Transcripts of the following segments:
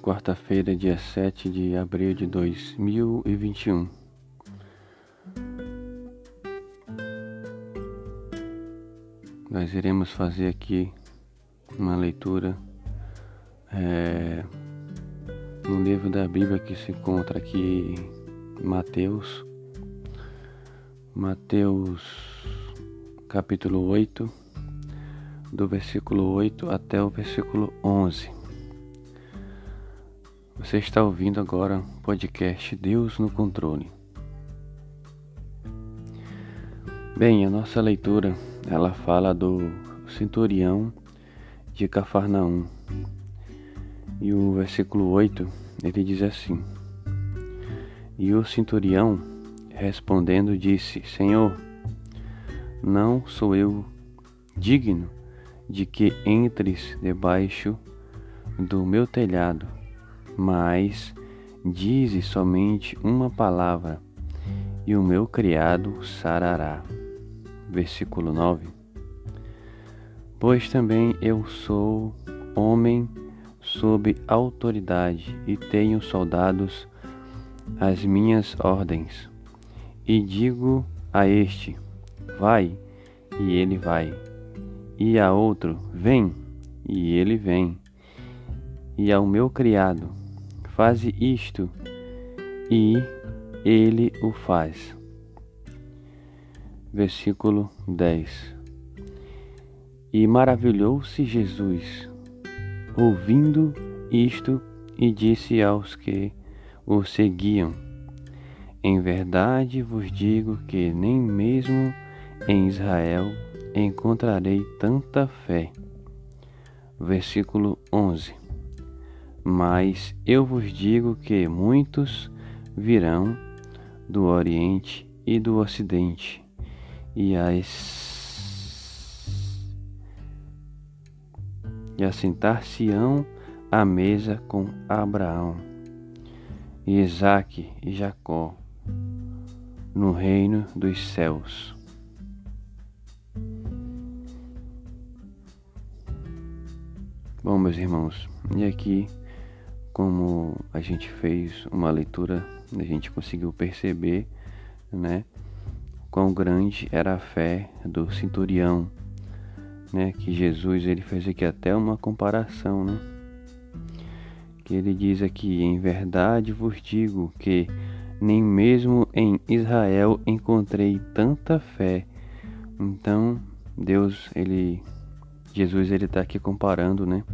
quarta-feira, dia 7 de abril de 2021. Nós iremos fazer aqui uma leitura é, no livro da Bíblia que se encontra aqui em Mateus, Mateus capítulo 8, do versículo 8 até o versículo 11. Você está ouvindo agora o podcast Deus no Controle. Bem, a nossa leitura ela fala do centurião de Cafarnaum. E o versículo 8 ele diz assim: E o centurião respondendo disse: Senhor, não sou eu digno de que entres debaixo do meu telhado mas dize somente uma palavra, e o meu criado sarará. Versículo 9. Pois também eu sou homem sob autoridade e tenho soldados às minhas ordens. E digo a este: Vai, e ele vai. E a outro: Vem, e ele vem. E ao meu criado: faze isto, e ele o faz. Versículo 10 E maravilhou-se Jesus, ouvindo isto, e disse aos que o seguiam: Em verdade vos digo que nem mesmo em Israel encontrarei tanta fé. Versículo 11 mas eu vos digo que muitos virão do Oriente e do Ocidente, e, as... e assentar-se-ão à mesa com Abraão, Isaque e Jacó, no reino dos céus. Bom, meus irmãos, e aqui como a gente fez uma leitura, a gente conseguiu perceber, né, quão grande era a fé do centurião, né, que Jesus ele fez aqui até uma comparação, né, que ele diz aqui, em verdade vos digo que nem mesmo em Israel encontrei tanta fé. Então, Deus, ele, Jesus, ele está aqui comparando, né?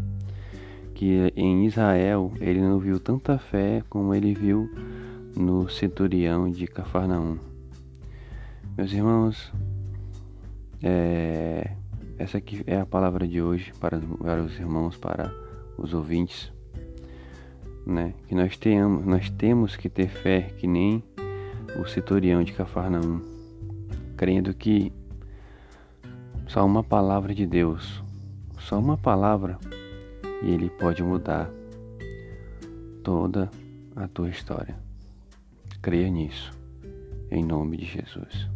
Que em Israel ele não viu tanta fé como ele viu no centurião de Cafarnaum. Meus irmãos, é, essa aqui é a palavra de hoje para, para os irmãos, para os ouvintes, né? Que nós tenhamos, nós temos que ter fé que nem o centurião de Cafarnaum, crendo que só uma palavra de Deus, só uma palavra e ele pode mudar toda a tua história. Creia nisso, em nome de Jesus.